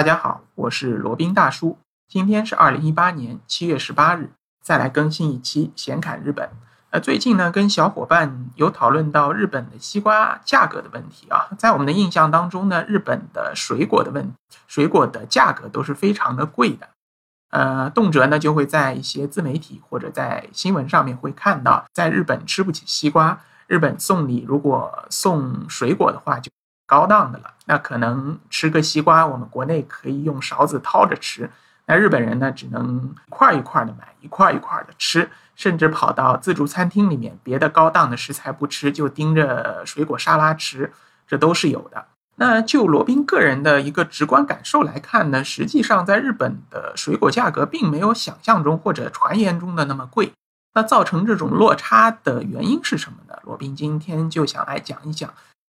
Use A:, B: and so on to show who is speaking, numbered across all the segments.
A: 大家好，我是罗宾大叔。今天是二零一八年七月十八日，再来更新一期闲侃日本。呃，最近呢，跟小伙伴有讨论到日本的西瓜价格的问题啊。在我们的印象当中呢，日本的水果的问水果的价格都是非常的贵的。呃，动辄呢就会在一些自媒体或者在新闻上面会看到，在日本吃不起西瓜，日本送礼如果送水果的话就。高档的了，那可能吃个西瓜，我们国内可以用勺子掏着吃，那日本人呢，只能一块一块的买，一块一块的吃，甚至跑到自助餐厅里面，别的高档的食材不吃，就盯着水果沙拉吃，这都是有的。那就罗宾个人的一个直观感受来看呢，实际上在日本的水果价格并没有想象中或者传言中的那么贵。那造成这种落差的原因是什么呢？罗宾今天就想来讲一讲。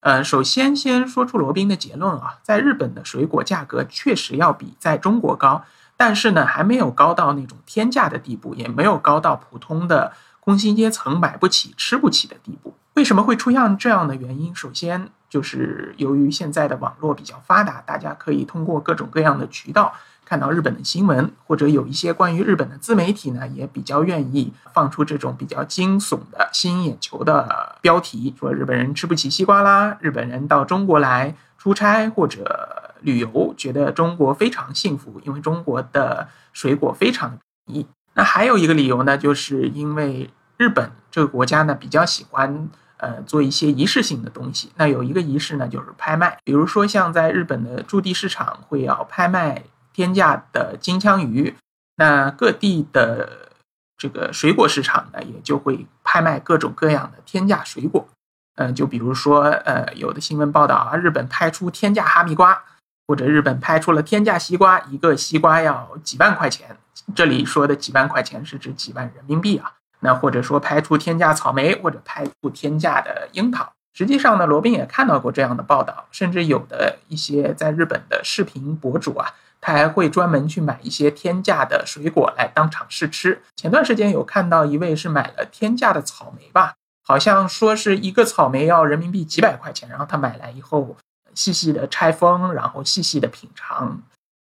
A: 呃，首先先说出罗宾的结论啊，在日本的水果价格确实要比在中国高，但是呢，还没有高到那种天价的地步，也没有高到普通的工薪阶层买不起、吃不起的地步。为什么会出现这样的原因？首先就是由于现在的网络比较发达，大家可以通过各种各样的渠道。看到日本的新闻，或者有一些关于日本的自媒体呢，也比较愿意放出这种比较惊悚的、吸引眼球的标题，说日本人吃不起西瓜啦，日本人到中国来出差或者旅游，觉得中国非常幸福，因为中国的水果非常的便宜。那还有一个理由呢，就是因为日本这个国家呢，比较喜欢呃做一些仪式性的东西。那有一个仪式呢，就是拍卖，比如说像在日本的驻地市场会要拍卖。天价的金枪鱼，那各地的这个水果市场呢，也就会拍卖各种各样的天价水果。嗯，就比如说，呃，有的新闻报道啊，日本拍出天价哈密瓜，或者日本拍出了天价西瓜，一个西瓜要几万块钱。这里说的几万块钱是指几万人民币啊。那或者说拍出天价草莓，或者拍出天价的樱桃。实际上呢，罗宾也看到过这样的报道，甚至有的一些在日本的视频博主啊。还会专门去买一些天价的水果来当场试吃。前段时间有看到一位是买了天价的草莓吧，好像说是一个草莓要人民币几百块钱，然后他买来以后细细的拆封，然后细细的品尝，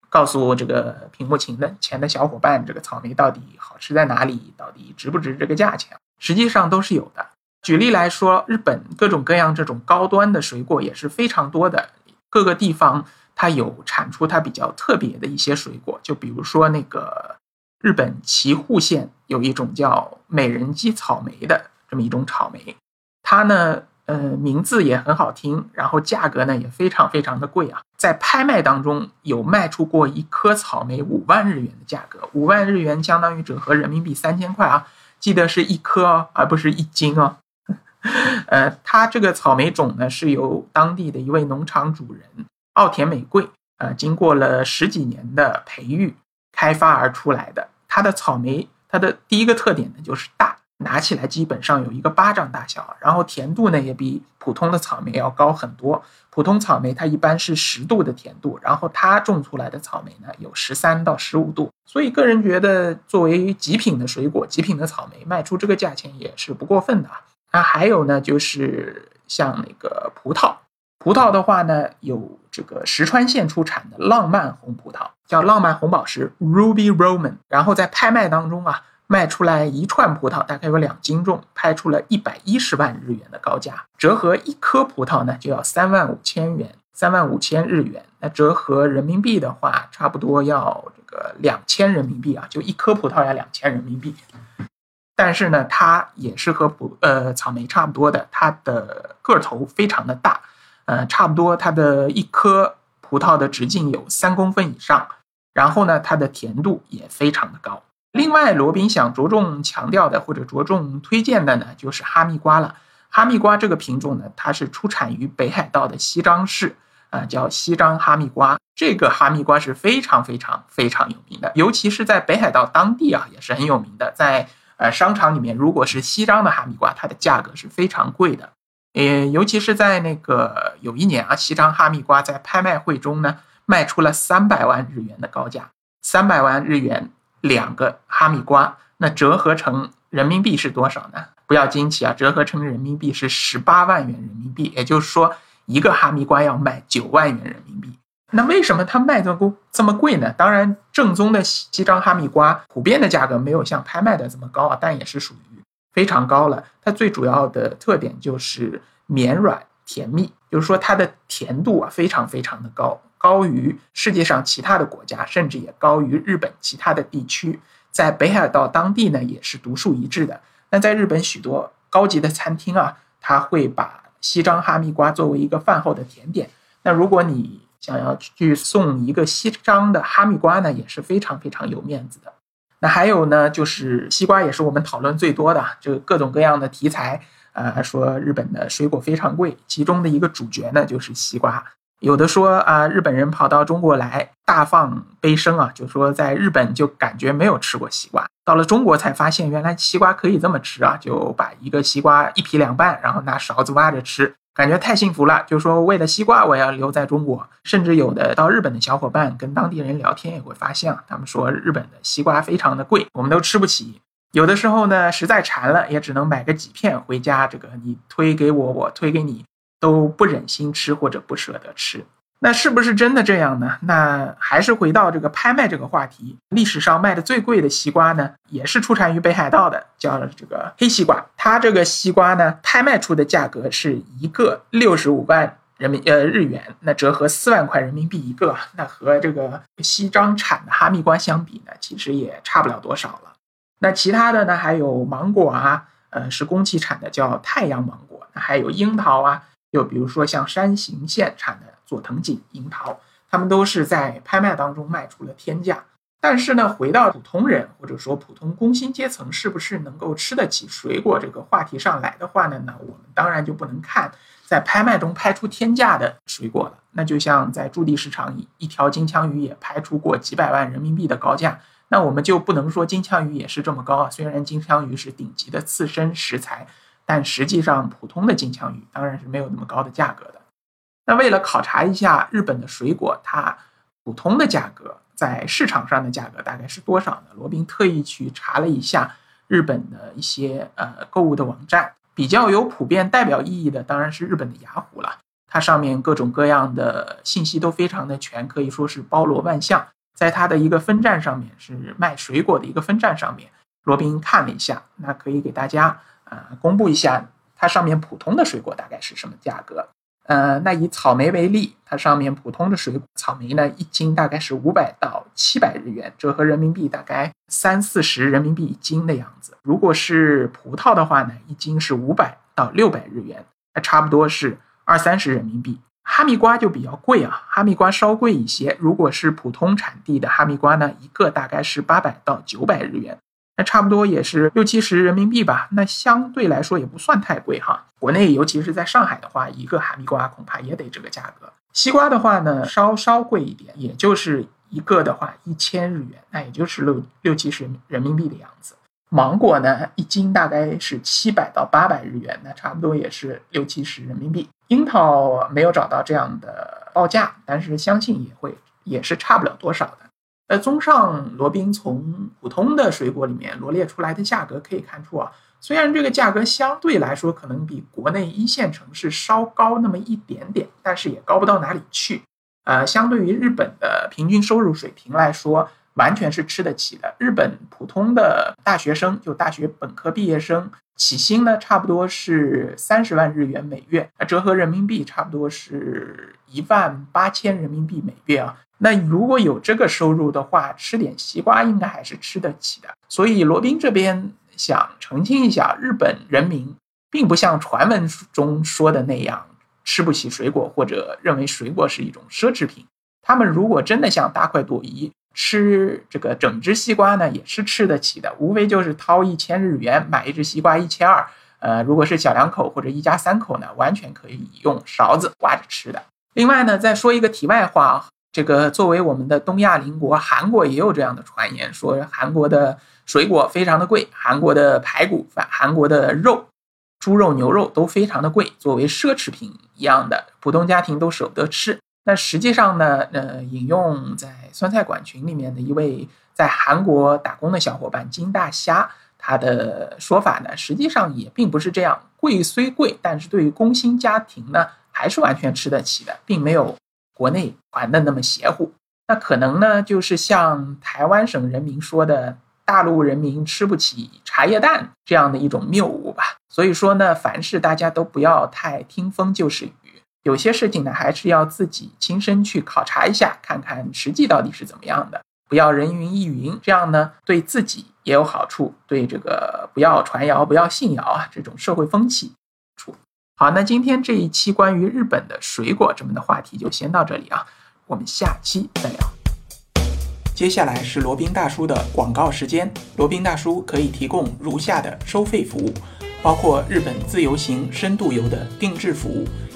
A: 告诉这个屏幕前的前的小伙伴，这个草莓到底好吃在哪里，到底值不值这个价钱？实际上都是有的。举例来说，日本各种各样这种高端的水果也是非常多的，各个地方。它有产出它比较特别的一些水果，就比如说那个日本岐阜县有一种叫美人姬草莓的这么一种草莓，它呢，呃，名字也很好听，然后价格呢也非常非常的贵啊，在拍卖当中有卖出过一颗草莓五万日元的价格，五万日元相当于折合人民币三千块啊，记得是一颗哦，而不是一斤哦。呃，它这个草莓种呢是由当地的一位农场主人。奥田美贵，呃，经过了十几年的培育开发而出来的。它的草莓，它的第一个特点呢就是大，拿起来基本上有一个巴掌大小，然后甜度呢也比普通的草莓要高很多。普通草莓它一般是十度的甜度，然后它种出来的草莓呢有十三到十五度。所以个人觉得，作为极品的水果，极品的草莓卖出这个价钱也是不过分的啊。那还有呢，就是像那个葡萄。葡萄的话呢，有这个石川县出产的浪漫红葡萄，叫浪漫红宝石 （Ruby Roman）。然后在拍卖当中啊，卖出来一串葡萄，大概有两斤重，拍出了一百一十万日元的高价，折合一颗葡萄呢就要三万五千元，三万五千日元。那折合人民币的话，差不多要这个两千人民币啊，就一颗葡萄要两千人民币。但是呢，它也是和葡呃草莓差不多的，它的个头非常的大。呃，差不多，它的一颗葡萄的直径有三公分以上，然后呢，它的甜度也非常的高。另外，罗宾想着重强调的或者着重推荐的呢，就是哈密瓜了。哈密瓜这个品种呢，它是出产于北海道的西张市，啊，叫西张哈密瓜。这个哈密瓜是非常非常非常有名的，尤其是在北海道当地啊，也是很有名的。在呃商场里面，如果是西张的哈密瓜，它的价格是非常贵的。呃，尤其是在那个有一年啊，西张哈密瓜在拍卖会中呢，卖出了三百万日元的高价，三百万日元两个哈密瓜，那折合成人民币是多少呢？不要惊奇啊，折合成人民币是十八万元人民币，也就是说，一个哈密瓜要卖九万元人民币。那为什么它卖这么这么贵呢？当然，正宗的西张哈密瓜普遍的价格没有像拍卖的这么高啊，但也是属于非常高了。它最主要的特点就是绵软甜蜜，就是说它的甜度啊非常非常的高，高于世界上其他的国家，甚至也高于日本其他的地区。在北海道当地呢，也是独树一帜的。那在日本许多高级的餐厅啊，它会把西张哈密瓜作为一个饭后的甜点。那如果你想要去送一个西张的哈密瓜呢，也是非常非常有面子的。还有呢，就是西瓜也是我们讨论最多的，就各种各样的题材啊，说日本的水果非常贵，其中的一个主角呢就是西瓜。有的说啊，日本人跑到中国来大放悲声啊，就说在日本就感觉没有吃过西瓜，到了中国才发现原来西瓜可以这么吃啊，就把一个西瓜一劈两半，然后拿勺子挖着吃。感觉太幸福了，就说为了西瓜我要留在中国。甚至有的到日本的小伙伴跟当地人聊天也会发现啊，他们说日本的西瓜非常的贵，我们都吃不起。有的时候呢，实在馋了，也只能买个几片回家。这个你推给我，我推给你，都不忍心吃或者不舍得吃。那是不是真的这样呢？那还是回到这个拍卖这个话题。历史上卖的最贵的西瓜呢，也是出产于北海道的，叫这个黑西瓜。它这个西瓜呢，拍卖出的价格是一个六十五万人民呃日元，那折合四万块人民币一个。那和这个西张产的哈密瓜相比呢，其实也差不了多少了。那其他的呢，还有芒果啊，呃，是宫崎产的，叫太阳芒果。那还有樱桃啊，又比如说像山形县产的。佐藤锦樱桃，他们都是在拍卖当中卖出了天价。但是呢，回到普通人或者说普通工薪阶层是不是能够吃得起水果这个话题上来的话呢？那我们当然就不能看在拍卖中拍出天价的水果了。那就像在驻地市场，一一条金枪鱼也拍出过几百万人民币的高价，那我们就不能说金枪鱼也是这么高啊。虽然金枪鱼是顶级的刺身食材，但实际上普通的金枪鱼当然是没有那么高的价格的。那为了考察一下日本的水果，它普通的价格在市场上的价格大概是多少呢？罗宾特意去查了一下日本的一些呃购物的网站，比较有普遍代表意义的当然是日本的雅虎了，它上面各种各样的信息都非常的全，可以说是包罗万象。在它的一个分站上面是卖水果的一个分站上面，罗宾看了一下，那可以给大家啊公布一下它上面普通的水果大概是什么价格。呃，那以草莓为例，它上面普通的水果草莓呢，一斤大概是五百到七百日元，折合人民币大概三四十人民币一斤的样子。如果是葡萄的话呢，一斤是五百到六百日元，那差不多是二三十人民币。哈密瓜就比较贵啊，哈密瓜稍贵一些。如果是普通产地的哈密瓜呢，一个大概是八百到九百日元。那差不多也是六七十人民币吧，那相对来说也不算太贵哈。国内尤其是在上海的话，一个哈密瓜恐怕也得这个价格。西瓜的话呢，稍稍贵一点，也就是一个的话一千日元，那也就是六六七十人民币的样子。芒果呢，一斤大概是七百到八百日元，那差不多也是六七十人民币。樱桃没有找到这样的报价，但是相信也会也是差不了多少的。呃，综上，罗宾从普通的水果里面罗列出来的价格可以看出啊，虽然这个价格相对来说可能比国内一线城市稍高那么一点点，但是也高不到哪里去。呃，相对于日本的平均收入水平来说，完全是吃得起的。日本普通的大学生，就大学本科毕业生，起薪呢差不多是三十万日元每月，那折合人民币差不多是一万八千人民币每月啊。那如果有这个收入的话，吃点西瓜应该还是吃得起的。所以罗宾这边想澄清一下，日本人民并不像传闻中说的那样吃不起水果，或者认为水果是一种奢侈品。他们如果真的想大快朵颐，吃这个整只西瓜呢，也是吃得起的。无非就是掏一千日元买一只西瓜一千二。呃，如果是小两口或者一家三口呢，完全可以用勺子挖着吃的。另外呢，再说一个题外话。这个作为我们的东亚邻国，韩国也有这样的传言，说韩国的水果非常的贵，韩国的排骨、韩国的肉、猪肉、牛肉都非常的贵，作为奢侈品一样的，普通家庭都舍不得吃。那实际上呢，呃，引用在酸菜馆群里面的一位在韩国打工的小伙伴金大虾，他的说法呢，实际上也并不是这样，贵虽贵，但是对于工薪家庭呢，还是完全吃得起的，并没有。国内传的那么邪乎。那可能呢，就是像台湾省人民说的“大陆人民吃不起茶叶蛋”这样的一种谬误吧。所以说呢，凡事大家都不要太听风就是雨，有些事情呢，还是要自己亲身去考察一下，看看实际到底是怎么样的。不要人云亦云，这样呢，对自己也有好处，对这个不要传谣、不要信谣啊，这种社会风气处。好，那今天这一期关于日本的水果这么的话题就先到这里啊。我们下期再聊。接下来是罗宾大叔的广告时间。罗宾大叔可以提供如下的收费服务，包括日本自由行、深度游的定制服务，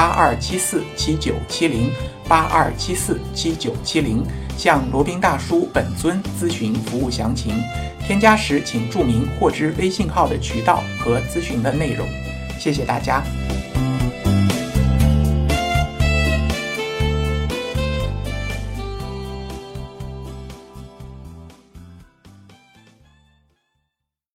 A: 八二七四七九七零八二七四七九七零，向罗宾大叔本尊咨询服务详情。添加时请注明获知微信号的渠道和咨询的内容。谢谢大家。